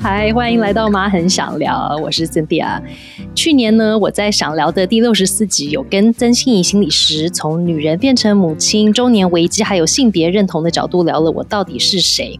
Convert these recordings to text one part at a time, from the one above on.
嗨，欢迎来到妈很想聊，我是 Cynthia。去年呢，我在想聊的第六十四集有跟曾心怡心理师从女人变成母亲、中年危机还有性别认同的角度聊了我到底是谁。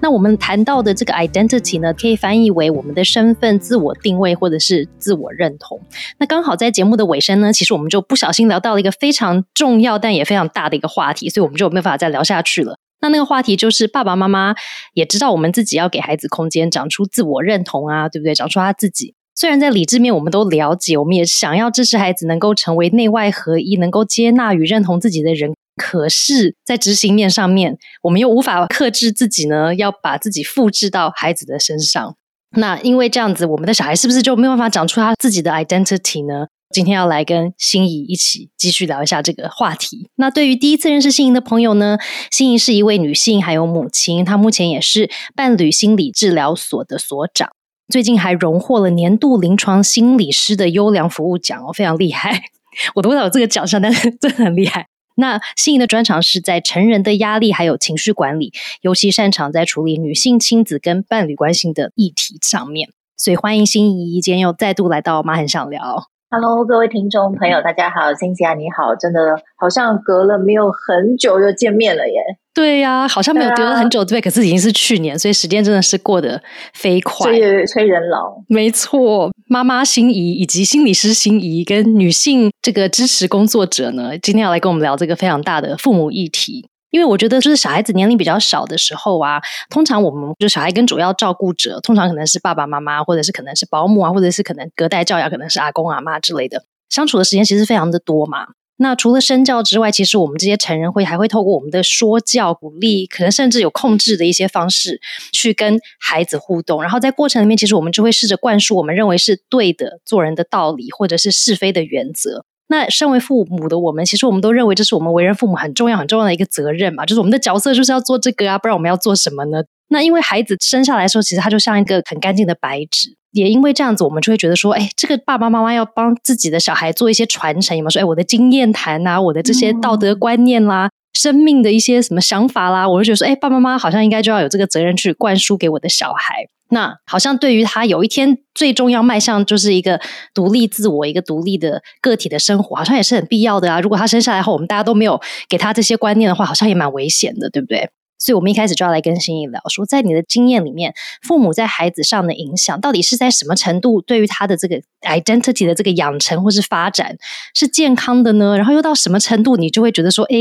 那我们谈到的这个 identity 呢，可以翻译为我们的身份、自我定位或者是自我认同。那刚好在节目的尾声呢，其实我们就不小心聊到了一个非常重要但也非常大的一个话题，所以我们就没有办法再聊下去了。那那个话题就是爸爸妈妈也知道我们自己要给孩子空间，长出自我认同啊，对不对？长出他自己。虽然在理智面我们都了解，我们也想要支持孩子能够成为内外合一，能够接纳与认同自己的人。可是，在执行面上面，我们又无法克制自己呢，要把自己复制到孩子的身上。那因为这样子，我们的小孩是不是就没有办法长出他自己的 identity 呢？今天要来跟心仪一起继续聊一下这个话题。那对于第一次认识心仪的朋友呢，心仪是一位女性，还有母亲。她目前也是伴侣心理治疗所的所长，最近还荣获了年度临床心理师的优良服务奖哦，非常厉害。我都不知道有这个奖项，但是真的很厉害。那心仪的专长是在成人的压力还有情绪管理，尤其擅长在处理女性亲子跟伴侣关系的议题上面。所以欢迎心仪，今天又再度来到妈很想聊。Hello，各位听众朋友，大家好，辛西亚你好，真的好像隔了没有很久又见面了耶。对呀，好像没有隔了很久，对，可是已经是去年，所以时间真的是过得飞快，催催人老。没错，妈妈心仪以及心理师心仪跟女性这个支持工作者呢，今天要来跟我们聊这个非常大的父母议题。因为我觉得，就是小孩子年龄比较小的时候啊，通常我们就小孩跟主要照顾者，通常可能是爸爸妈妈，或者是可能是保姆啊，或者是可能隔代教养，可能是阿公阿妈之类的，相处的时间其实非常的多嘛。那除了身教之外，其实我们这些成人会还会透过我们的说教、鼓励，可能甚至有控制的一些方式，去跟孩子互动。然后在过程里面，其实我们就会试着灌输我们认为是对的做人的道理，或者是是非的原则。那身为父母的我们，其实我们都认为这是我们为人父母很重要、很重要的一个责任嘛，就是我们的角色就是要做这个啊，不然我们要做什么呢？那因为孩子生下来的时候，其实他就像一个很干净的白纸，也因为这样子，我们就会觉得说，哎，这个爸爸妈妈要帮自己的小孩做一些传承，有没有说，哎，我的经验谈啊，我的这些道德观念啦，生命的一些什么想法啦，我就觉得说，哎，爸爸妈妈好像应该就要有这个责任去灌输给我的小孩。那好像对于他有一天最终要迈向就是一个独立自我、一个独立的个体的生活，好像也是很必要的啊。如果他生下来后，我们大家都没有给他这些观念的话，好像也蛮危险的，对不对？所以，我们一开始就要来跟心怡聊，说在你的经验里面，父母在孩子上的影响，到底是在什么程度，对于他的这个 identity 的这个养成或是发展是健康的呢？然后又到什么程度，你就会觉得说，哎，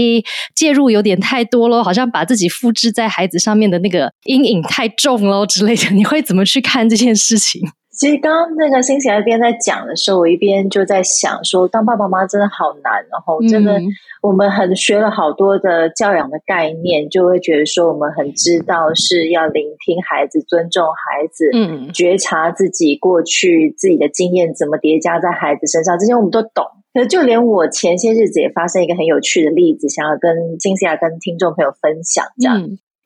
介入有点太多了，好像把自己复制在孩子上面的那个阴影太重了之类的，你会怎么去看这件事情？其实刚刚那个星期一边在讲的时候，我一边就在想说，当爸爸妈妈真的好难，然后真的我们很学了好多的教养的概念，就会觉得说我们很知道是要聆听孩子、尊重孩子、嗯，觉察自己过去自己的经验怎么叠加在孩子身上，这些我们都懂。可就连我前些日子也发生一个很有趣的例子，想要跟星期亚跟听众朋友分享，这样。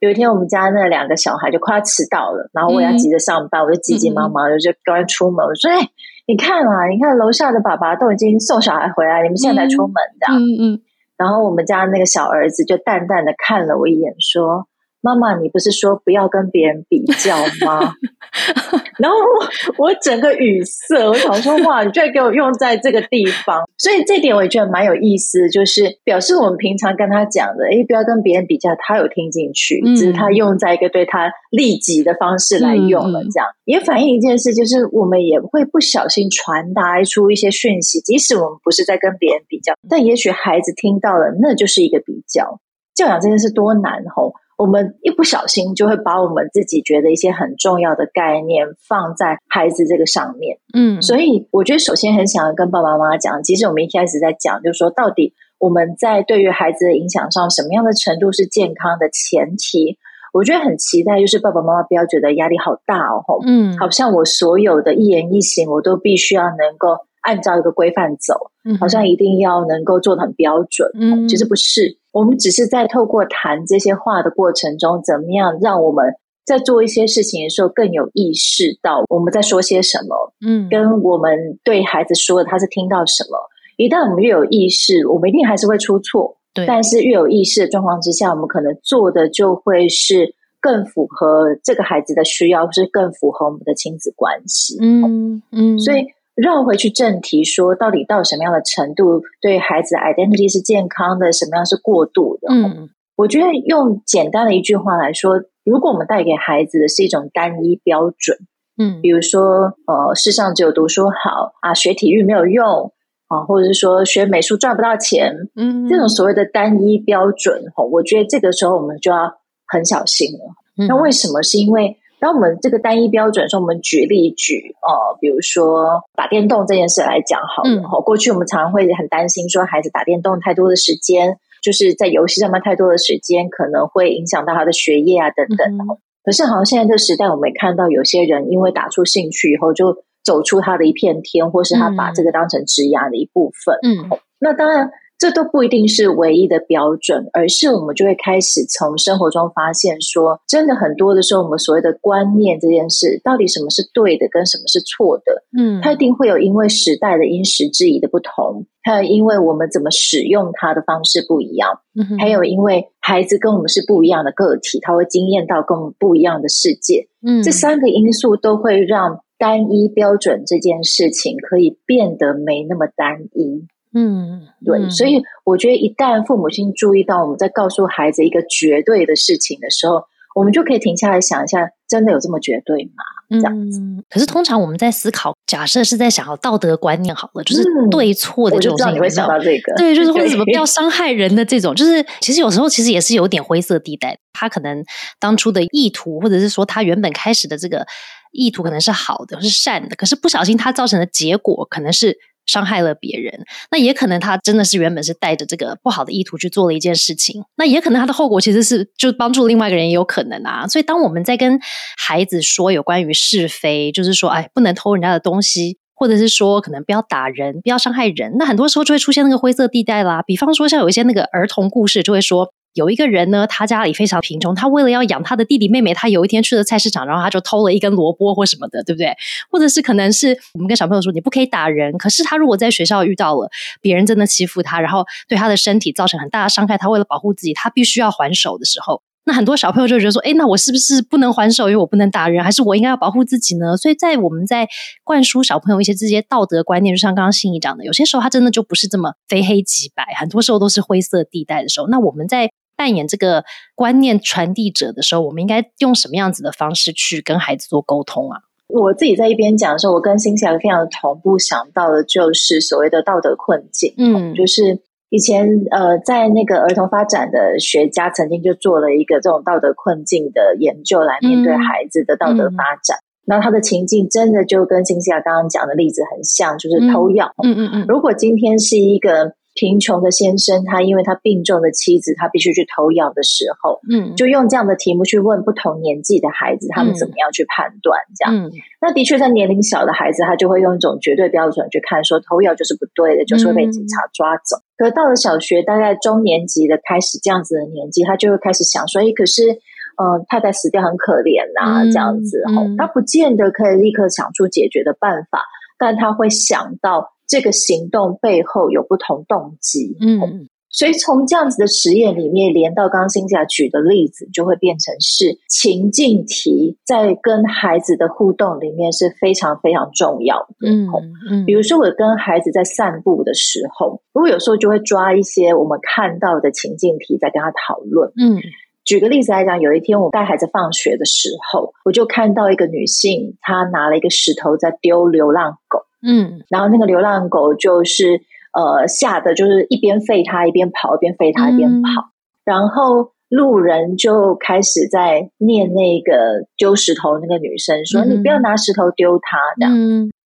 有一天，我们家那两个小孩就快要迟到了，然后我要急着上班，我就急急忙忙的就赶快出门。我说：“哎，你看啊，你看楼下的爸爸都已经送小孩回来，你们现在才出门的。”嗯嗯。然后我们家那个小儿子就淡淡的看了我一眼，说。妈妈，你不是说不要跟别人比较吗？然后我我整个语塞，我想说哇，你居然给我用在这个地方，所以这点我也觉得蛮有意思，就是表示我们平常跟他讲的，哎，不要跟别人比较，他有听进去，只是他用在一个对他利己的方式来用了，这样也反映一件事，就是我们也会不小心传达出一些讯息，即使我们不是在跟别人比较，但也许孩子听到了，那就是一个比较。教养这件事多难吼。我们一不小心就会把我们自己觉得一些很重要的概念放在孩子这个上面，嗯，所以我觉得首先很想要跟爸爸妈妈讲，其实我们一开始在讲，就是说到底我们在对于孩子的影响上，什么样的程度是健康的前提？我觉得很期待，就是爸爸妈妈不要觉得压力好大哦，嗯，好像我所有的一言一行，我都必须要能够按照一个规范走，嗯，好像一定要能够做的很标准，嗯，其实不是。我们只是在透过谈这些话的过程中，怎么样让我们在做一些事情的时候更有意识到我们在说些什么？嗯，跟我们对孩子说的他是听到什么？一旦我们越有意识，我们一定还是会出错。对，但是越有意识的状况之下，我们可能做的就会是更符合这个孩子的需要，是更符合我们的亲子关系。嗯嗯，所以绕回去正题，说到底到什么样的程度对孩子 identity 是健康的，什么样是过度的？嗯，我觉得用简单的一句话来说，如果我们带给孩子的是一种单一标准，嗯，比如说呃，世上只有读书好啊，学体育没有用啊，或者是说学美术赚不到钱，嗯，这种所谓的单一标准，哈，我觉得这个时候我们就要很小心了。那为什么？是因为当我们这个单一标准说，我们举例举呃，比如说打电动这件事来讲好了，哈，过去我们常常会很担心说，孩子打电动太多的时间，就是在游戏上面太多的时间，可能会影响到他的学业啊等等。可是好像现在这个时代，我们也看到有些人因为打出兴趣以后，就走出他的一片天，或是他把这个当成职涯的一部分。嗯，那当然。这都不一定是唯一的标准，而是我们就会开始从生活中发现，说真的很多的时候，我们所谓的观念这件事，到底什么是对的，跟什么是错的？嗯，它一定会有因为时代的因时制宜的不同，还有因为我们怎么使用它的方式不一样，还有因为孩子跟我们是不一样的个体，他会经验到跟我们不一样的世界。嗯，这三个因素都会让单一标准这件事情可以变得没那么单一。嗯，对，所以我觉得一旦父母亲注意到我们在告诉孩子一个绝对的事情的时候，我们就可以停下来想一下，真的有这么绝对吗？这样子。可是通常我们在思考，假设是在想要道德观念好了，就是对错的这种，你会想到这个，对，就是或者怎么不要伤害人的这种，就是其实有时候其实也是有点灰色地带。他可能当初的意图，或者是说他原本开始的这个意图可能是好的，是善的，可是不小心他造成的结果可能是。伤害了别人，那也可能他真的是原本是带着这个不好的意图去做了一件事情，那也可能他的后果其实是就帮助另外一个人也有可能啊。所以当我们在跟孩子说有关于是非，就是说哎不能偷人家的东西，或者是说可能不要打人、不要伤害人，那很多时候就会出现那个灰色地带啦。比方说像有一些那个儿童故事，就会说。有一个人呢，他家里非常贫穷，他为了要养他的弟弟妹妹，他有一天去了菜市场，然后他就偷了一根萝卜或什么的，对不对？或者是可能是我们跟小朋友说，你不可以打人，可是他如果在学校遇到了别人真的欺负他，然后对他的身体造成很大的伤害，他为了保护自己，他必须要还手的时候，那很多小朋友就觉得说，哎，那我是不是不能还手，因为我不能打人，还是我应该要保护自己呢？所以在我们在灌输小朋友一些这些道德观念，就像刚刚心怡讲的，有些时候他真的就不是这么非黑即白，很多时候都是灰色地带的时候，那我们在。扮演这个观念传递者的时候，我们应该用什么样子的方式去跟孩子做沟通啊？我自己在一边讲的时候，我跟新霞非常的同步想到的，就是所谓的道德困境。嗯，就是以前呃，在那个儿童发展的学家曾经就做了一个这种道德困境的研究，来面对孩子的道德发展。那他的情境真的就跟新霞刚刚讲的例子很像，就是偷药。嗯嗯嗯。如果今天是一个。贫穷的先生，他因为他病重的妻子，他必须去偷药的时候，嗯，就用这样的题目去问不同年纪的孩子，他们怎么样去判断？这样，那的确在年龄小的孩子，他就会用一种绝对标准去看，说偷药就是不对的，就是会被警察抓走。可到了小学，大概中年级的开始这样子的年纪，他就会开始想说，哎，可是，嗯，太太死掉很可怜呐，这样子，哦，他不见得可以立刻想出解决的办法，但他会想到。这个行动背后有不同动机，嗯，所以从这样子的实验里面连到刚刚新霞举的例子，就会变成是情境题，在跟孩子的互动里面是非常非常重要的，嗯嗯。比如说我跟孩子在散步的时候，如果有时候就会抓一些我们看到的情境题，在跟他讨论，嗯。举个例子来讲，有一天我带孩子放学的时候，我就看到一个女性，她拿了一个石头在丢流浪狗。嗯，然后那个流浪狗就是呃吓得，就是一边吠它一边跑，一边吠它一边跑。然后路人就开始在念那个丢石头那个女生说：“你不要拿石头丢它。”这样。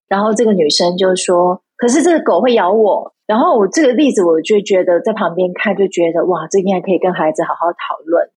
然后这个女生就说：“可是这个狗会咬我。”然后我这个例子我就觉得在旁边看就觉得哇，这应该可以跟孩子好好讨论。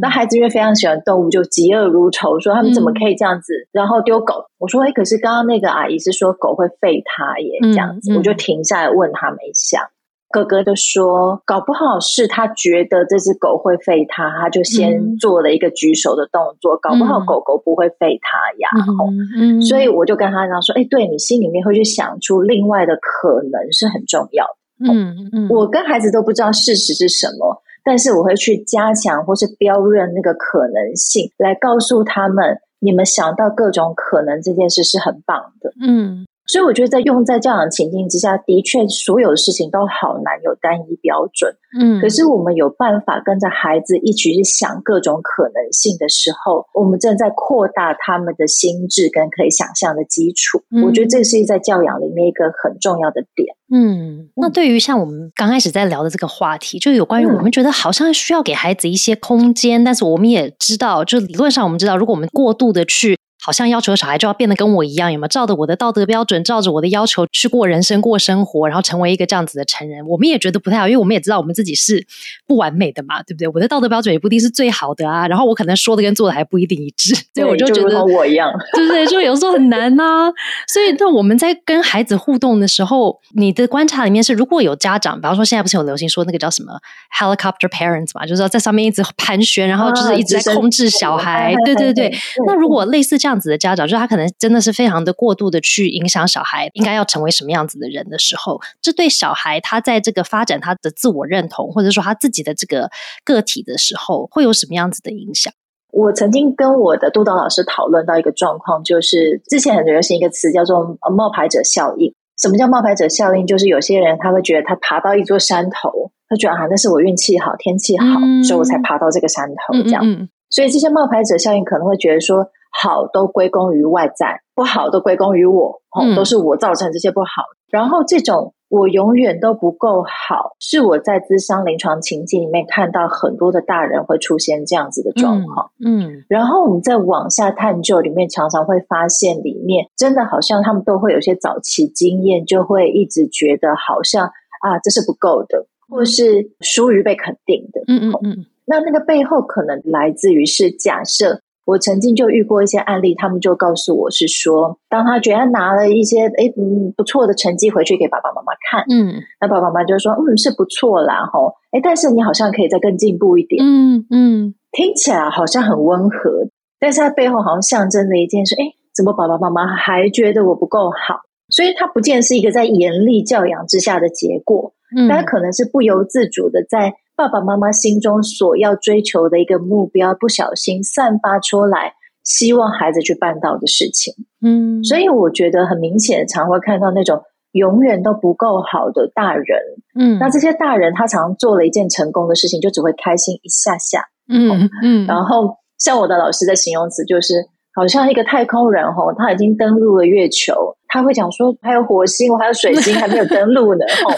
那孩子因为非常喜欢动物，就嫉恶如仇，说他们怎么可以这样子，然后丢狗。我说，哎，可是刚刚那个阿姨是说狗会吠他耶，这样子，我就停下来问他们一下。哥哥就说，搞不好是他觉得这只狗会吠他，他就先做了一个举手的动作。搞不好狗狗不会吠他呀。嗯嗯，所以我就跟他讲说，哎，对你心里面会去想出另外的可能是很重要的。嗯嗯，我跟孩子都不知道事实是什么，但是我会去加强或是标认那个可能性，来告诉他们，你们想到各种可能这件事是很棒的。嗯。所以我觉得，在用在教养情境之下，的确所有的事情都好难有单一标准。嗯，可是我们有办法跟着孩子一起去想各种可能性的时候，我们正在扩大他们的心智跟可以想象的基础。我觉得这是在教养里面一个很重要的点。嗯，那对于像我们刚开始在聊的这个话题，就有关于我们觉得好像需要给孩子一些空间，但是我们也知道，就理论上我们知道，如果我们过度的去。好像要求小孩就要变得跟我一样，有没有照着我的道德标准，照着我的要求去过人生、过生活，然后成为一个这样子的成人？我们也觉得不太好，因为我们也知道我们自己是不完美的嘛，对不对？我的道德标准也不一定是最好的啊，然后我可能说的跟做的还不一定一致，所以我就觉得我一样，对不对？就有时候很难呐。所以，那我们在跟孩子互动的时候，你的观察里面是，如果有家长，比方说现在不是有流行说那个叫什么 helicopter parents 嘛，就是在上面一直盘旋，然后就是一直在控制小孩，对对 对。那如果类似这样子的家，长就是他可能真的是非常的过度的去影响小孩应该要成为什么样子的人的时候，这对小孩他在这个发展他的自我认同或者说他自己的这个个体的时候，会有什么样子的影响？我曾经跟我的督导老师讨论到一个状况，就是之前很流行一个词叫做“冒牌者效应”。什么叫冒牌者效应？就是有些人他会觉得他爬到一座山头，他觉得啊那是我运气好、天气好，所以我才爬到这个山头这样。所以这些冒牌者效应可能会觉得说。好都归功于外在，不好都归功于我，哦，都是我造成这些不好。然后这种我永远都不够好，是我在咨商临床情境里面看到很多的大人会出现这样子的状况。嗯，然后我们再往下探究里面，常常会发现里面真的好像他们都会有些早期经验，就会一直觉得好像啊这是不够的，或是疏于被肯定的。嗯嗯嗯，那那个背后可能来自于是假设。我曾经就遇过一些案例，他们就告诉我是说，当他觉得拿了一些哎嗯不错的成绩回去给爸爸妈妈看，嗯，那爸爸妈妈就说嗯是不错啦吼，哎但是你好像可以再更进步一点，嗯嗯，听起来好像很温和，但是它背后好像象征着一件事，哎，怎么爸爸妈妈还觉得我不够好？所以它不见是一个在严厉教养之下的结果，嗯，但可能是不由自主的在。爸爸妈妈心中所要追求的一个目标，不小心散发出来，希望孩子去办到的事情。嗯，所以我觉得很明显，常会看到那种永远都不够好的大人。嗯，那这些大人他常做了一件成功的事情，就只会开心一下下。嗯嗯，然后像我的老师的形容词就是，好像一个太空人吼，他已经登陆了月球，他会讲说还有火星，我还有水星还没有登陆呢。吼，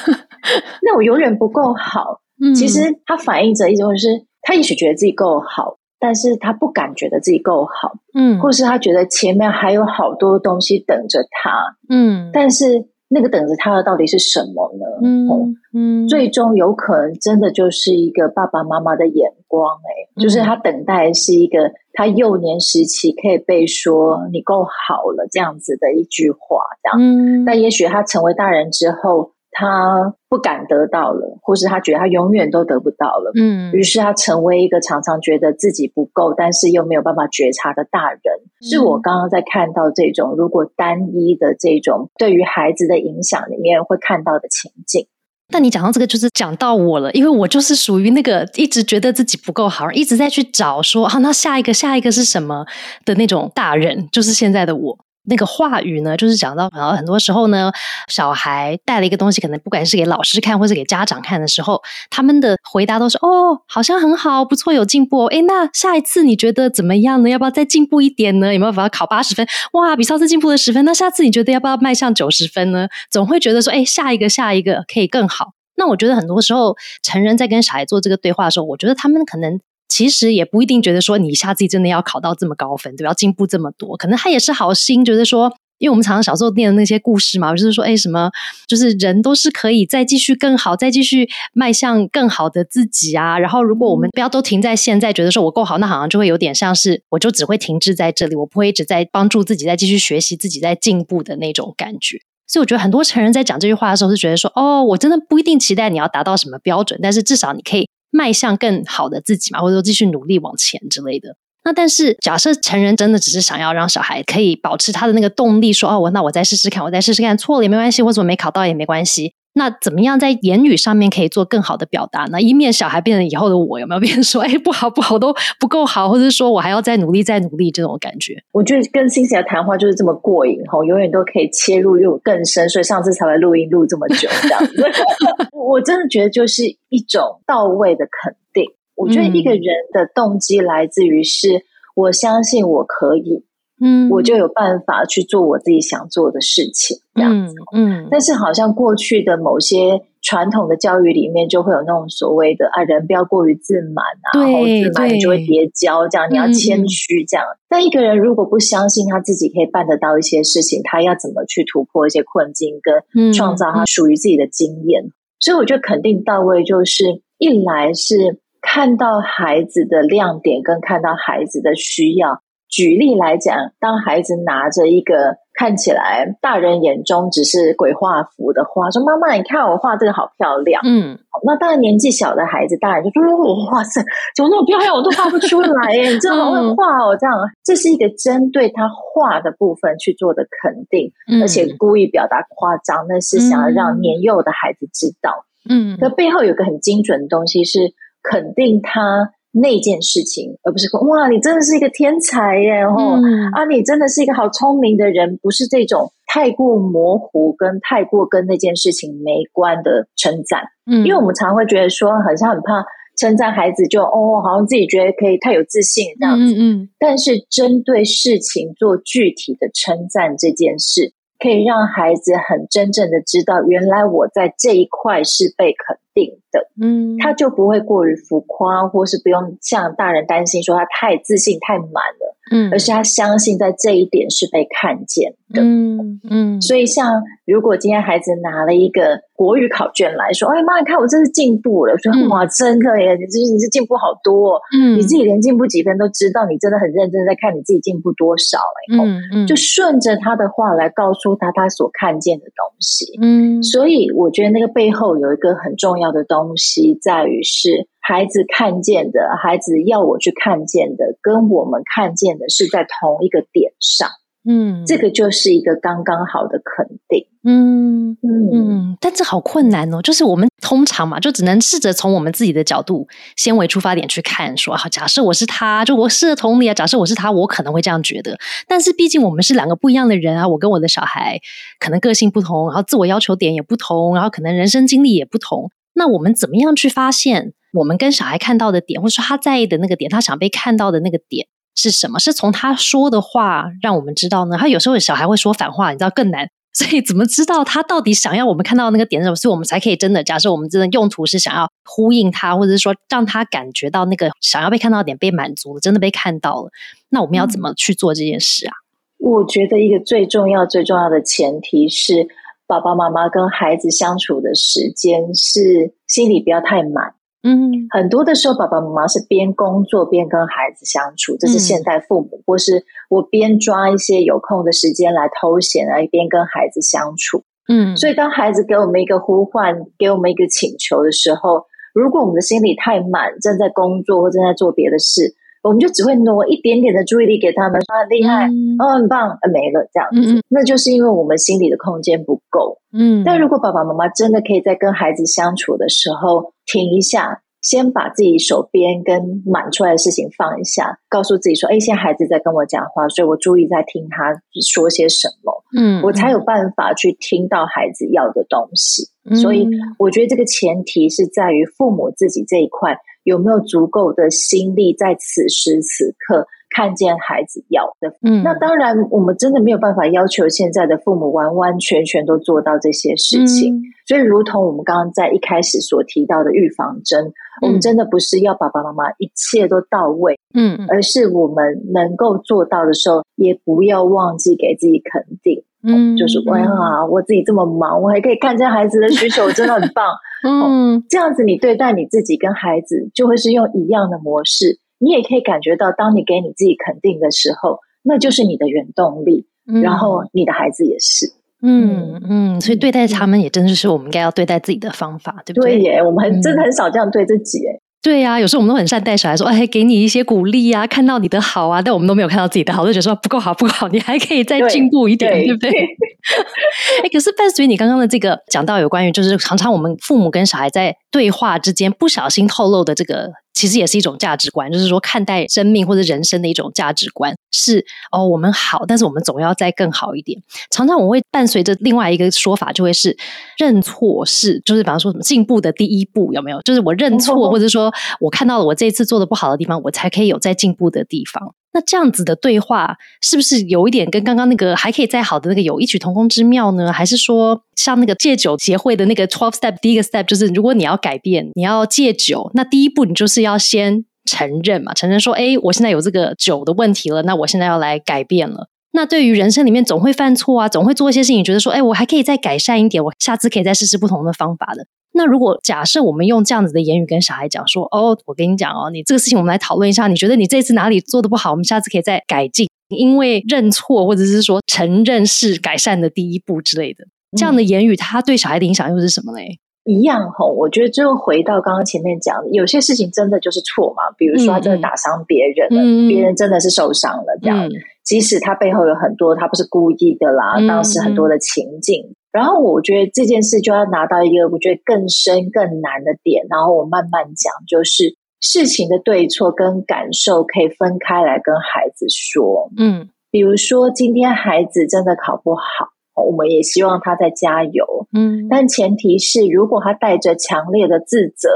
那我永远不够好。其实他反映着一种是，他也许觉得自己够好，但是他不敢觉得自己够好，嗯，或是他觉得前面还有好多东西等着他，嗯，但是那个等着他的到底是什么呢？嗯嗯，最终有可能真的就是一个爸爸妈妈的眼光，哎，就是他等待是一个他幼年时期可以被说你够好了这样子的一句话，这样，嗯，但也许他成为大人之后。他不敢得到了，或是他觉得他永远都得不到了，嗯，于是他成为一个常常觉得自己不够，但是又没有办法觉察的大人。是我刚刚在看到这种如果单一的这种对于孩子的影响里面会看到的情境。但你讲到这个，就是讲到我了，因为我就是属于那个一直觉得自己不够好，一直在去找说啊，那下一个下一个是什么的那种大人，就是现在的我。那个话语呢，就是讲到，然后很多时候呢，小孩带了一个东西，可能不管是给老师看，或是给家长看的时候，他们的回答都是：“哦，好像很好，不错，有进步。”哎，那下一次你觉得怎么样呢？要不要再进步一点呢？有没有办法考八十分？哇，比上次进步了十分。那下次你觉得要不要迈向九十分呢？总会觉得说：“哎，下一个，下一个可以更好。”那我觉得很多时候，成人在跟小孩做这个对话的时候，我觉得他们可能。其实也不一定觉得说你一下子真的要考到这么高分，对吧？要进步这么多，可能他也是好心，觉得说，因为我们常常小时候念的那些故事嘛，就是说，哎，什么，就是人都是可以再继续更好，再继续迈向更好的自己啊。然后，如果我们不要都停在现在，觉得说我够好，那好像就会有点像是我就只会停滞在这里，我不会一直在帮助自己再继续学习，自己在进步的那种感觉。所以，我觉得很多成人在讲这句话的时候，是觉得说，哦，我真的不一定期待你要达到什么标准，但是至少你可以。迈向更好的自己嘛，或者说继续努力往前之类的。那但是假设成人真的只是想要让小孩可以保持他的那个动力，说哦，我那我再试试看，我再试试看，错了也没关系，或者我没考到也没关系。那怎么样在言语上面可以做更好的表达呢？以免小孩变成以后的我，有没有变成说，哎，不好不好，都不够好，或者说我还要再努力再努力这种感觉？我觉得跟欣喜的谈话就是这么过瘾哈，永远都可以切入又更深，所以上次才会录音录这么久这样子。我真的觉得就是一种到位的肯定。我觉得一个人的动机来自于是我相信我可以。嗯，我就有办法去做我自己想做的事情，这样子。嗯，但是好像过去的某些传统的教育里面，就会有那种所谓的啊，人不要过于自满啊，然后自满你就会跌跤，这样你要谦虚这样。但一个人如果不相信他自己可以办得到一些事情，他要怎么去突破一些困境，跟创造他属于自己的经验？所以我觉得肯定到位，就是一来是看到孩子的亮点，跟看到孩子的需要。举例来讲，当孩子拿着一个看起来大人眼中只是鬼画符的画，说：“妈妈，你看我画这个好漂亮。”嗯，那当然年纪小的孩子，大人就说：“哇塞，怎么那么漂亮？我都画不出来耶！你真好会画哦。”这样，这是一个针对他画的部分去做的肯定，而且故意表达夸张，那是想要让年幼的孩子知道。嗯，那背后有个很精准的东西是肯定他。那件事情，而不是说哇，你真的是一个天才耶！哦，啊，你真的是一个好聪明的人，不是这种太过模糊跟太过跟那件事情没关的称赞。嗯，因为我们常会觉得说，好像很怕称赞孩子，就哦，好像自己觉得可以太有自信这样子。嗯嗯。但是针对事情做具体的称赞这件事，可以让孩子很真正的知道，原来我在这一块是被肯。定的，嗯，他就不会过于浮夸，或是不用像大人担心说他太自信太满了，嗯，而是他相信在这一点是被看见的，嗯嗯。所以，像如果今天孩子拿了一个国语考卷来说，哎妈，你看我这是进步了，说哇，真的耶，你这你是进步好多，嗯，你自己连进步几分都知道，你真的很认真在看你自己进步多少了，嗯嗯，就顺着他的话来告诉他他所看见的东西，嗯，所以我觉得那个背后有一个很重。要的东西在于是孩子看见的，孩子要我去看见的，跟我们看见的是在同一个点上。嗯，这个就是一个刚刚好的肯定。嗯嗯嗯，但这好困难哦。就是我们通常嘛，就只能试着从我们自己的角度先为出发点去看，说好，假设我是他，就我试着同理啊。假设我是他，我可能会这样觉得。但是毕竟我们是两个不一样的人啊，我跟我的小孩可能个性不同，然后自我要求点也不同，然后可能人生经历也不同。那我们怎么样去发现我们跟小孩看到的点，或者说他在意的那个点，他想被看到的那个点是什么？是从他说的话让我们知道呢？他有时候小孩会说反话，你知道更难。所以怎么知道他到底想要我们看到那个点是什么？所以我们才可以真的假设我们真的用途是想要呼应他，或者是说让他感觉到那个想要被看到点被满足了，真的被看到了。那我们要怎么去做这件事啊？我觉得一个最重要、最重要的前提是。爸爸妈妈跟孩子相处的时间是心里不要太满，嗯，很多的时候爸爸妈妈是边工作边跟孩子相处，这是现代父母，或是我边抓一些有空的时间来偷闲来边跟孩子相处，嗯，所以当孩子给我们一个呼唤，给我们一个请求的时候，如果我们的心里太满，正在工作或正在做别的事。我们就只会挪一点点的注意力给他们，说很厉害，哦，很棒，没了这样子，那就是因为我们心里的空间不够。嗯，但如果爸爸妈妈真的可以在跟孩子相处的时候停一下，先把自己手边跟满出来的事情放一下，告诉自己说：“哎，现在孩子在跟我讲话，所以我注意在听他说些什么。”嗯，我才有办法去听到孩子要的东西。所以，我觉得这个前提是在于父母自己这一块。有没有足够的心力在此时此刻看见孩子要的？嗯，那当然，我们真的没有办法要求现在的父母完完全全都做到这些事情。所以，如同我们刚刚在一开始所提到的预防针，我们真的不是要爸爸妈妈一切都到位，嗯，而是我们能够做到的时候，也不要忘记给自己肯定。嗯，就是哎呀，我自己这么忙，我还可以看见孩子的需求，真的很棒。嗯，这样子你对待你自己跟孩子，就会是用一样的模式。你也可以感觉到，当你给你自己肯定的时候，那就是你的原动力。然后你的孩子也是。嗯嗯，所以对待他们也真的是我们应该要对待自己的方法，对不对？对耶，我们很真的很少这样对自己。对呀，有时候我们都很善待小孩，说哎，给你一些鼓励啊，看到你的好啊，但我们都没有看到自己的好，就觉得说不够好，不够好，你还可以再进步一点，对不对？哎，可是伴随你刚刚的这个讲到有关于，就是常常我们父母跟小孩在对话之间不小心透露的这个。其实也是一种价值观，就是说看待生命或者人生的一种价值观是哦，我们好，但是我们总要再更好一点。常常我会伴随着另外一个说法，就会是认错是，就是比方说什么进步的第一步有没有？就是我认错，或者说我看到了我这一次做的不好的地方，我才可以有再进步的地方。那这样子的对话，是不是有一点跟刚刚那个还可以再好的那个有异曲同工之妙呢？还是说，像那个戒酒协会的那个 twelve step，第一个 step 就是，如果你要改变，你要戒酒，那第一步你就是要先承认嘛，承认说，哎，我现在有这个酒的问题了，那我现在要来改变了。那对于人生里面总会犯错啊，总会做一些事情，觉得说，哎，我还可以再改善一点，我下次可以再试试不同的方法的。那如果假设我们用这样子的言语跟小孩讲说，哦，我跟你讲哦，你这个事情我们来讨论一下，你觉得你这次哪里做的不好，我们下次可以再改进。因为认错或者是说承认是改善的第一步之类的，这样的言语，它对小孩的影响又是什么嘞？一样吼，我觉得就回到刚刚前面讲的，有些事情真的就是错嘛，比如说他真的打伤别人了，别人真的是受伤了，这样，即使他背后有很多他不是故意的啦，当时很多的情境。然后我觉得这件事就要拿到一个我觉得更深更难的点，然后我慢慢讲，就是事情的对错跟感受可以分开来跟孩子说。嗯，比如说今天孩子真的考不好，我们也希望他在加油。嗯，但前提是如果他带着强烈的自责，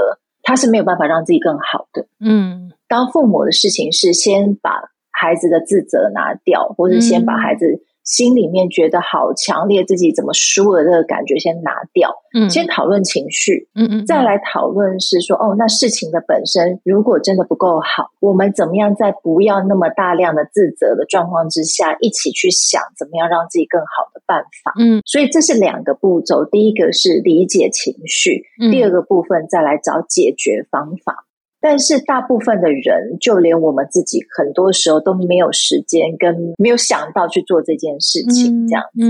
他是没有办法让自己更好的。嗯，当父母的事情是先把孩子的自责拿掉，或者先把孩子。心里面觉得好强烈，自己怎么输了这个感觉先拿掉，嗯，先讨论情绪，嗯嗯，再来讨论是说，哦，那事情的本身如果真的不够好，我们怎么样在不要那么大量的自责的状况之下，一起去想怎么样让自己更好的办法，嗯，所以这是两个步骤，第一个是理解情绪，第二个部分再来找解决方法。但是大部分的人，就连我们自己，很多时候都没有时间跟没有想到去做这件事情，这样子。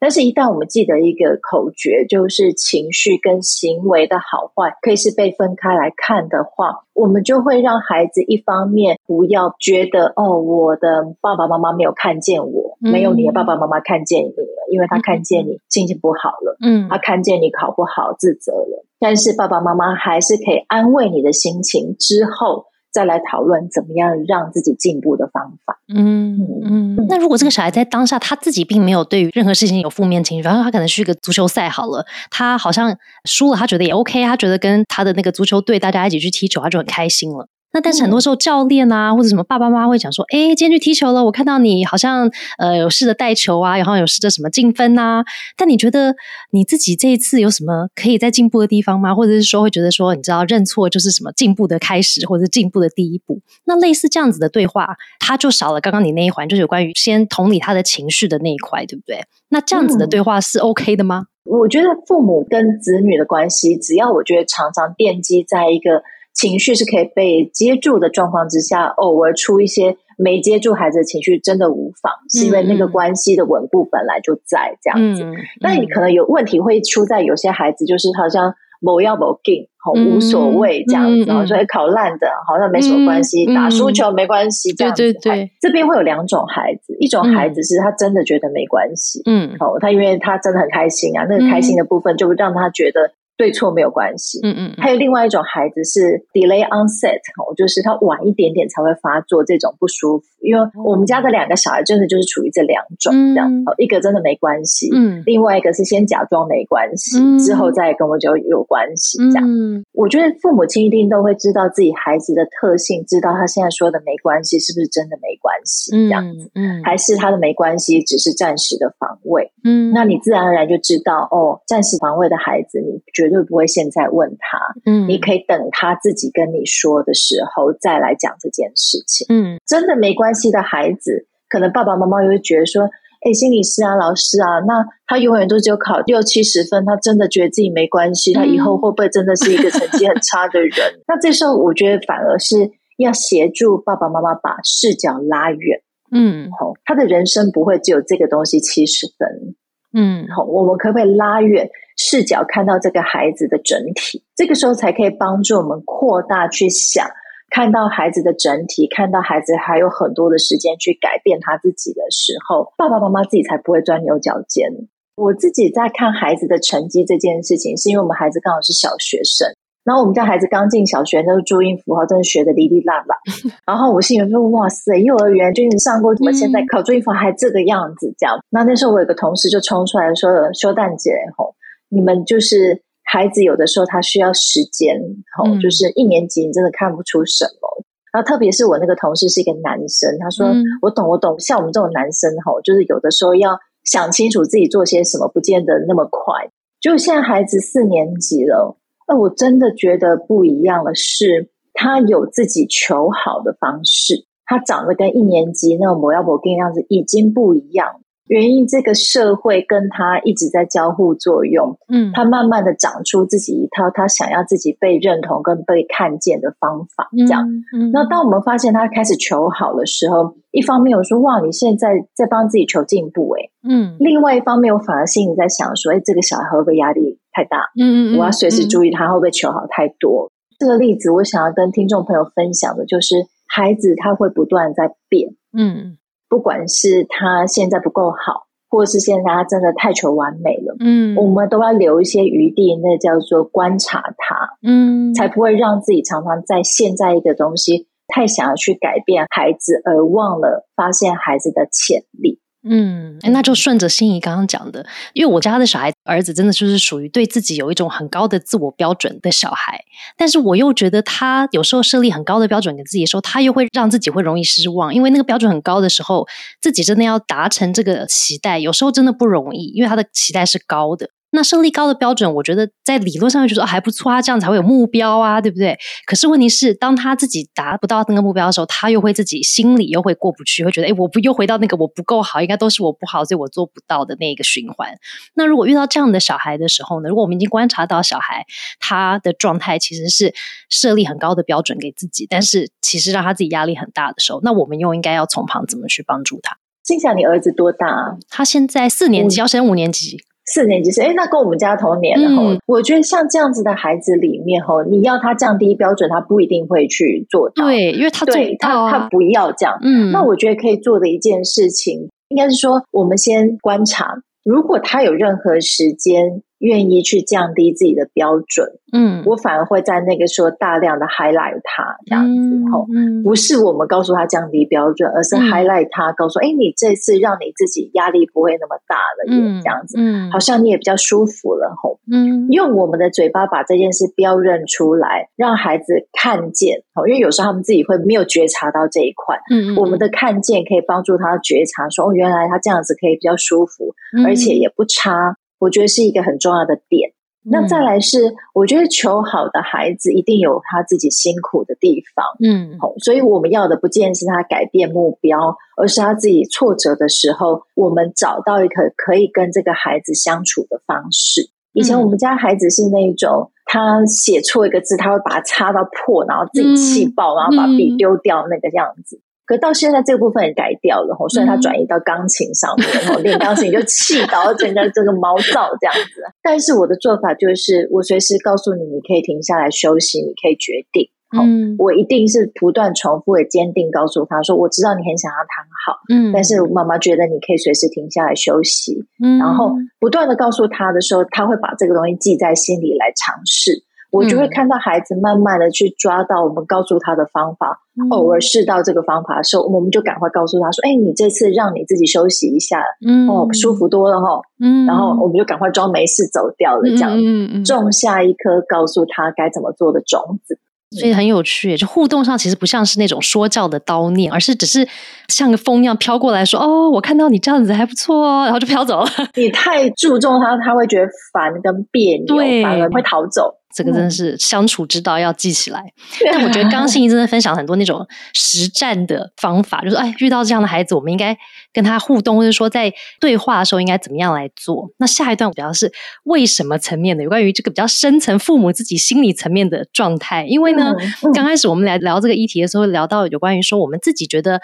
但是，一旦我们记得一个口诀，就是情绪跟行为的好坏可以是被分开来看的话。我们就会让孩子一方面不要觉得哦，我的爸爸妈妈没有看见我，没有你的爸爸妈妈看见你了，因为他看见你心情不好了，嗯，他看见你考不好自责了，但是爸爸妈妈还是可以安慰你的心情之后。再来讨论怎么样让自己进步的方法。嗯嗯，那如果这个小孩在当下他自己并没有对于任何事情有负面情绪，然后他可能去个足球赛好了，他好像输了，他觉得也 OK，他觉得跟他的那个足球队大家一起去踢球，他就很开心了。那但是很多时候教练啊或者什么爸爸妈妈会讲说，哎，今天去踢球了，我看到你好像呃有试着带球啊，然后有试着什么进分呐。但你觉得你自己这一次有什么可以在进步的地方吗？或者是说会觉得说，你知道认错就是什么进步的开始，或者是进步的第一步？那类似这样子的对话，他就少了刚刚你那一环，就是有关于先同理他的情绪的那一块，对不对？那这样子的对话是 OK 的吗？我觉得父母跟子女的关系，只要我觉得常常奠基在一个。情绪是可以被接住的状况之下，偶尔出一些没接住孩子的情绪，真的无妨，是因为那个关系的稳固本来就在这样子。那你可能有问题会出在有些孩子，就是好像某要某劲，好无所谓这样子，然后说考烂的，好像没什么关系，打输球没关系，这样子。这边会有两种孩子，一种孩子是他真的觉得没关系，嗯，好，他因为他真的很开心啊，那个开心的部分就让他觉得。对错没有关系，嗯嗯，还有另外一种孩子是 delay onset，我，就是他晚一点点才会发作这种不舒服。因为我们家的两个小孩真的就是处于这两种这样，哦，一个真的没关系，嗯，另外一个是先假装没关系，之后再跟我就有关系这样。我觉得父母亲一定都会知道自己孩子的特性，知道他现在说的没关系是不是真的没关系这样。子，嗯，还是他的没关系只是暂时的防卫，嗯，那你自然而然就知道哦，暂时防卫的孩子你。绝对不会现在问他，嗯，你可以等他自己跟你说的时候再来讲这件事情，嗯，真的没关系的孩子，可能爸爸妈妈又会觉得说，哎，心理师啊，老师啊，那他永远都只有考六七十分，他真的觉得自己没关系，他以后会不会真的是一个成绩很差的人？那这时候我觉得反而是要协助爸爸妈妈把视角拉远，嗯，好，他的人生不会只有这个东西七十分，嗯，好，我们可不可以拉远？视角看到这个孩子的整体，这个时候才可以帮助我们扩大去想，看到孩子的整体，看到孩子还有很多的时间去改变他自己的时候，爸爸妈妈自己才不会钻牛角尖。我自己在看孩子的成绩这件事情，是因为我们孩子刚好是小学生。然后我们家孩子刚进小学，那个注音符号真的学的哩哩啦啦。然后我心里说：“哇塞，幼儿园就你上过，怎么现在考注音符号还这个样子？”这样。那那时候我有个同事就冲出来说：“修蛋姐，吼，你们就是孩子有的时候他需要时间，吼，就是一年级你真的看不出什么。然后特别是我那个同事是一个男生，他说：我懂，我懂。像我们这种男生，吼，就是有的时候要想清楚自己做些什么，不见得那么快。就现在孩子四年级了。”那我真的觉得不一样的是，他有自己求好的方式，他长得跟一年级那个模样、模跟样子已经不一样。原因这个社会跟他一直在交互作用，嗯，他慢慢的长出自己一套他想要自己被认同跟被看见的方法，这样。嗯那当我们发现他开始求好的时候，一方面我说哇，你现在在帮自己求进步，哎，嗯。另外一方面，我反而心里在想说，哎，这个小孩会不会压力太大？嗯嗯我要随时注意他会不会求好太多。这个例子，我想要跟听众朋友分享的就是，孩子他会不断在变，嗯。不管是他现在不够好，或是现在他真的太求完美了，嗯，我们都要留一些余地，那叫做观察他，嗯，才不会让自己常常在现在一个东西太想要去改变孩子，而忘了发现孩子的潜力。嗯，那就顺着心仪刚刚讲的，因为我家的小孩儿子真的就是属于对自己有一种很高的自我标准的小孩，但是我又觉得他有时候设立很高的标准给自己的时候，他又会让自己会容易失望，因为那个标准很高的时候，自己真的要达成这个期待，有时候真的不容易，因为他的期待是高的。那胜利高的标准，我觉得在理论上就说还不错啊，这样才会有目标啊，对不对？可是问题是，当他自己达不到那个目标的时候，他又会自己心里又会过不去，会觉得，哎，我不又回到那个我不够好，应该都是我不好，所以我做不到的那一个循环。那如果遇到这样的小孩的时候呢？如果我们已经观察到小孩他的状态其实是设立很高的标准给自己，但是其实让他自己压力很大的时候，那我们又应该要从旁怎么去帮助他？心想，你儿子多大？他现在四年级，要升五年级。四年级是哎，那跟我们家同年的哈。我觉得像这样子的孩子里面哈，你要他降低标准，他不一定会去做到。对，因为他对他他不要这样。嗯，那我觉得可以做的一件事情，应该是说，我们先观察，如果他有任何时间。愿意去降低自己的标准，嗯，我反而会在那个时候大量的 highlight 他这样子，吼，不是我们告诉他降低标准，而是 highlight 他，告诉，哎，你这次让你自己压力不会那么大了，嗯，这样子，嗯，好像你也比较舒服了，吼，嗯，用我们的嘴巴把这件事标认出来，让孩子看见，吼，因为有时候他们自己会没有觉察到这一块，嗯，我们的看见可以帮助他觉察，说，哦，原来他这样子可以比较舒服，而且也不差。我觉得是一个很重要的点。那再来是，我觉得求好的孩子一定有他自己辛苦的地方，嗯，好，所以我们要的不见是他改变目标，而是他自己挫折的时候，我们找到一个可以跟这个孩子相处的方式。以前我们家孩子是那种，他写错一个字，他会把它擦到破，然后自己气爆，然后把笔丢掉那个样子。可到现在这部分也改掉了吼，所以他转移到钢琴上面，然后练钢琴就气到整个这个毛躁这样子。但是我的做法就是，我随时告诉你，你可以停下来休息，你可以决定。嗯，我一定是不断重复的坚定告诉他说，我知道你很想要弹好，嗯，但是妈妈觉得你可以随时停下来休息。嗯，然后不断的告诉他的时候，他会把这个东西记在心里来尝试。我就会看到孩子慢慢的去抓到我们告诉他的方法，偶尔试到这个方法的时候，我们就赶快告诉他说：“哎，你这次让你自己休息一下，嗯，哦，舒服多了哈。”嗯，然后我们就赶快装没事走掉了，这样嗯种下一颗告诉他该怎么做的种子。所以很有趣，就互动上其实不像是那种说教的叨念，而是只是像个风一样飘过来说：“哦，我看到你这样子还不错哦。”然后就飘走了。你太注重他，他会觉得烦跟别扭，反而会逃走。这个真的是相处之道，要记起来。但我觉得刚心怡真的分享很多那种实战的方法，就是哎，遇到这样的孩子，我们应该跟他互动，或者说在对话的时候应该怎么样来做。那下一段比较是为什么层面的，有关于这个比较深层父母自己心理层面的状态。因为呢，刚开始我们来聊这个议题的时候，聊到有关于说我们自己觉得。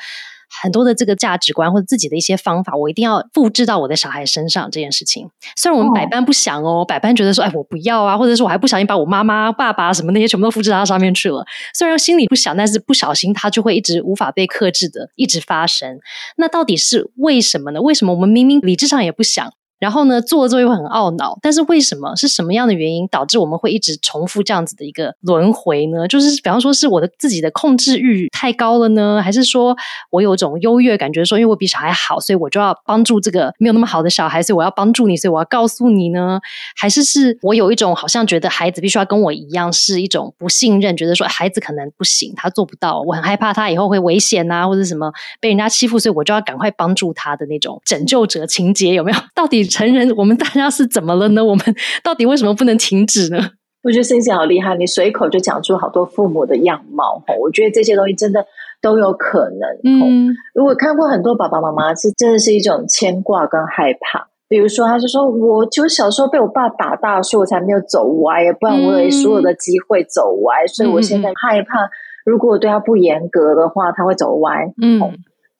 很多的这个价值观或者自己的一些方法，我一定要复制到我的小孩身上这件事情。虽然我们百般不想哦，百般觉得说，哎，我不要啊，或者是我还不小心把我妈妈、爸爸什么那些全部都复制到上面去了。虽然心里不想，但是不小心它就会一直无法被克制的一直发生。那到底是为什么呢？为什么我们明明理智上也不想？然后呢，做了之后又很懊恼，但是为什么是什么样的原因导致我们会一直重复这样子的一个轮回呢？就是比方说是我的自己的控制欲太高了呢，还是说我有一种优越感觉，说因为我比小孩好，所以我就要帮助这个没有那么好的小孩，所以我要帮助你，所以我要告诉你呢？还是是我有一种好像觉得孩子必须要跟我一样，是一种不信任，觉得说孩子可能不行，他做不到，我很害怕他以后会危险啊，或者什么被人家欺负，所以我就要赶快帮助他的那种拯救者情节有没有？到底？成人，我们大家是怎么了呢？我们到底为什么不能停止呢？我觉得星星好厉害，你随口就讲出好多父母的样貌。我觉得这些东西真的都有可能。嗯，如果看过很多爸爸妈妈，是真的是一种牵挂跟害怕。比如说，他就说：“我就小时候被我爸打大，所以我才没有走歪，不然我有所有的机会走歪。所以我现在害怕，如果我对他不严格的话，他会走歪。”嗯。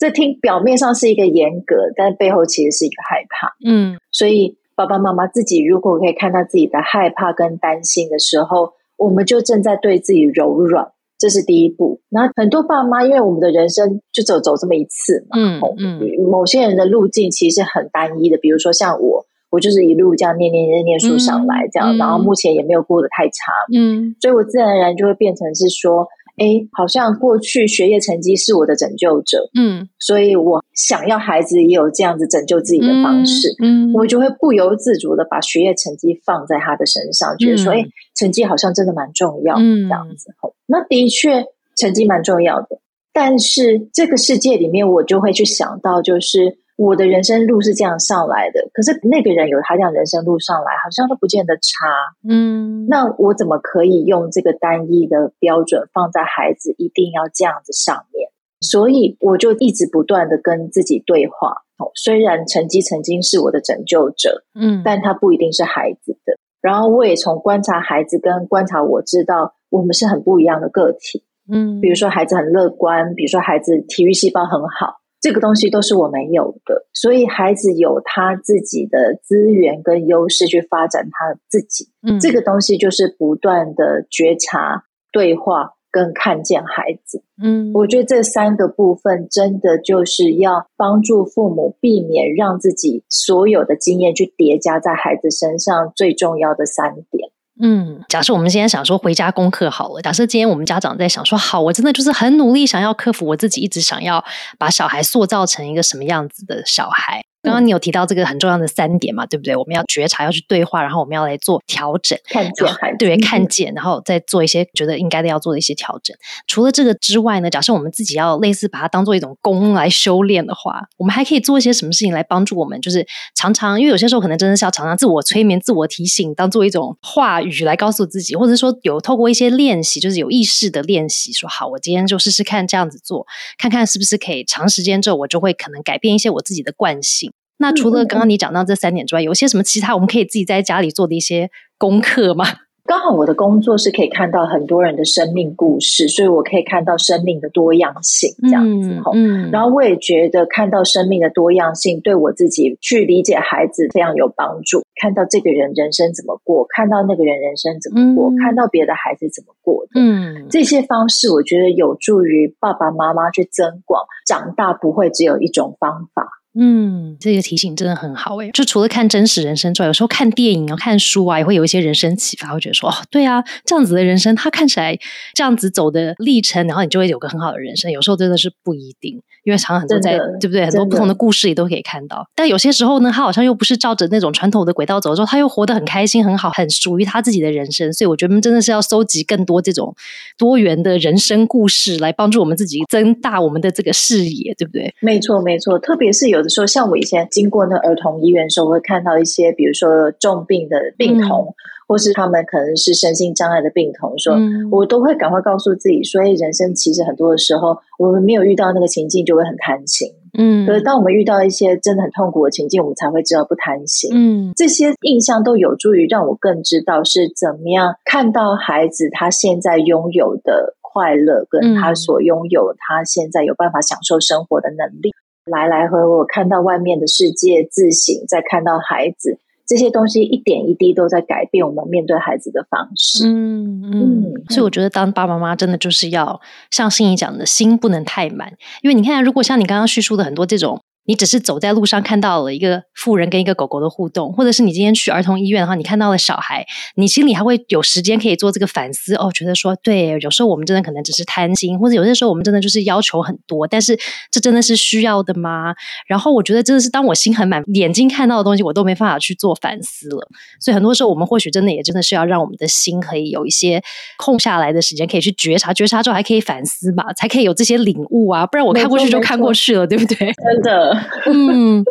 这听表面上是一个严格，但背后其实是一个害怕。嗯，所以爸爸妈妈自己如果可以看到自己的害怕跟担心的时候，我们就正在对自己柔软，这是第一步。那很多爸妈，因为我们的人生就走走这么一次嘛，嗯嗯，某些人的路径其实很单一的，比如说像我，我就是一路这样念念念念书上来，这样，然后目前也没有过得太差，嗯，所以我自然而然就会变成是说。哎，好像过去学业成绩是我的拯救者，嗯，所以我想要孩子也有这样子拯救自己的方式，嗯，我就会不由自主的把学业成绩放在他的身上，觉得说，哎，成绩好像真的蛮重要，嗯，这样子。那的确，成绩蛮重要的，但是这个世界里面，我就会去想到，就是。我的人生路是这样上来的，可是那个人有他这样人生路上来，好像都不见得差。嗯，那我怎么可以用这个单一的标准放在孩子一定要这样子上面？所以我就一直不断的跟自己对话。哦，虽然成绩曾经是我的拯救者，嗯，但他不一定是孩子的。然后我也从观察孩子跟观察我知道，我们是很不一样的个体。嗯，比如说孩子很乐观，比如说孩子体育细胞很好。这个东西都是我没有的，所以孩子有他自己的资源跟优势去发展他自己。嗯，这个东西就是不断的觉察、对话跟看见孩子。嗯，我觉得这三个部分真的就是要帮助父母避免让自己所有的经验去叠加在孩子身上最重要的三点。嗯，假设我们今天想说回家功课好了。假设今天我们家长在想说，好，我真的就是很努力，想要克服我自己一直想要把小孩塑造成一个什么样子的小孩。刚刚你有提到这个很重要的三点嘛，对不对？我们要觉察，要去对话，然后我们要来做调整，看见，对，看见，然后再做一些觉得应该的要做的一些调整。除了这个之外呢，假设我们自己要类似把它当做一种功来修炼的话，我们还可以做一些什么事情来帮助我们？就是常常，因为有些时候可能真的是要常常自我催眠、自我提醒，当做一种话语来告诉自己，或者说有透过一些练习，就是有意识的练习，说好，我今天就试试看这样子做，看看是不是可以长时间之后，我就会可能改变一些我自己的惯性。那除了刚刚你讲到这三点之外，有些什么其他我们可以自己在家里做的一些功课吗？刚好我的工作是可以看到很多人的生命故事，所以我可以看到生命的多样性这样子。嗯，然后我也觉得看到生命的多样性，对我自己去理解孩子非常有帮助。看到这个人人生怎么过，看到那个人人生怎么过，看到别的孩子怎么过的，嗯，这些方式我觉得有助于爸爸妈妈去增广长大，不会只有一种方法。嗯，这个提醒真的很好诶。就除了看真实人生之外，有时候看电影啊、看书啊，也会有一些人生启发，会觉得说哦，对啊，这样子的人生，他看起来这样子走的历程，然后你就会有个很好的人生。有时候真的是不一定。因为常常很多在对不对？很多不同的故事也都可以看到，但有些时候呢，他好像又不是照着那种传统的轨道走，之后他又活得很开心、很好、很属于他自己的人生。所以我觉得真的是要搜集更多这种多元的人生故事，来帮助我们自己增大我们的这个视野，对不对？没错，没错。特别是有的时候，像我以前经过那儿童医院的时候，会看到一些，比如说重病的病童。或是他们可能是身心障碍的病童，说我都会赶快告诉自己，所以人生其实很多的时候，我们没有遇到那个情境，就会很贪心。嗯，可是当我们遇到一些真的很痛苦的情境，我们才会知道不贪心。嗯，这些印象都有助于让我更知道是怎么样看到孩子他现在拥有的快乐，跟他所拥有，他现在有办法享受生活的能力。来来回回看到外面的世界，自省，再看到孩子。这些东西一点一滴都在改变我们面对孩子的方式。嗯嗯，所以我觉得当爸爸妈妈真的就是要像心怡讲的心不能太满，因为你看，如果像你刚刚叙述的很多这种。你只是走在路上看到了一个富人跟一个狗狗的互动，或者是你今天去儿童医院的话，你看到了小孩，你心里还会有时间可以做这个反思哦，觉得说对，有时候我们真的可能只是贪心，或者有些时候我们真的就是要求很多，但是这真的是需要的吗？然后我觉得真的是当我心很满，眼睛看到的东西我都没办法去做反思了，所以很多时候我们或许真的也真的是要让我们的心可以有一些空下来的时间，可以去觉察，觉察之后还可以反思嘛，才可以有这些领悟啊，不然我看过去就看过去了，对不对？真的，嗯。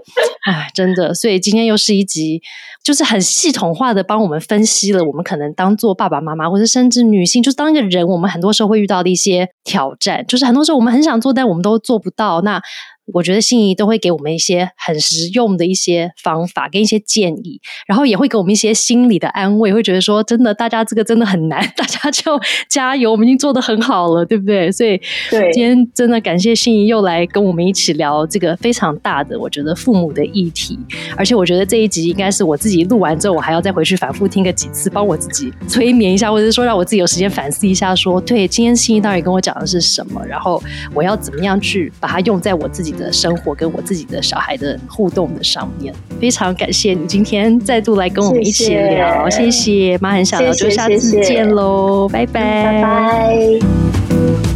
哎，真的，所以今天又是一集，就是很系统化的帮我们分析了我们可能当做爸爸妈妈，或者甚至女性，就是当一个人，我们很多时候会遇到的一些挑战，就是很多时候我们很想做，但我们都做不到。那我觉得心仪都会给我们一些很实用的一些方法跟一些建议，然后也会给我们一些心理的安慰，会觉得说真的，大家这个真的很难，大家就加油，我们已经做的很好了，对不对？所以，对，今天真的感谢心仪又来跟我们一起聊这个非常大的，我觉得父母的议题，而且我觉得这一集应该是我自己录完之后，我还要再回去反复听个几次，帮我自己催眠一下，或者说让我自己有时间反思一下，说对，今天心仪到底跟我讲的是什么，然后我要怎么样去把它用在我自己。的生活跟我自己的小孩的互动的上面，非常感谢你今天再度来跟我们一起聊，谢谢。妈很想聊，就下次见喽，拜拜，拜拜。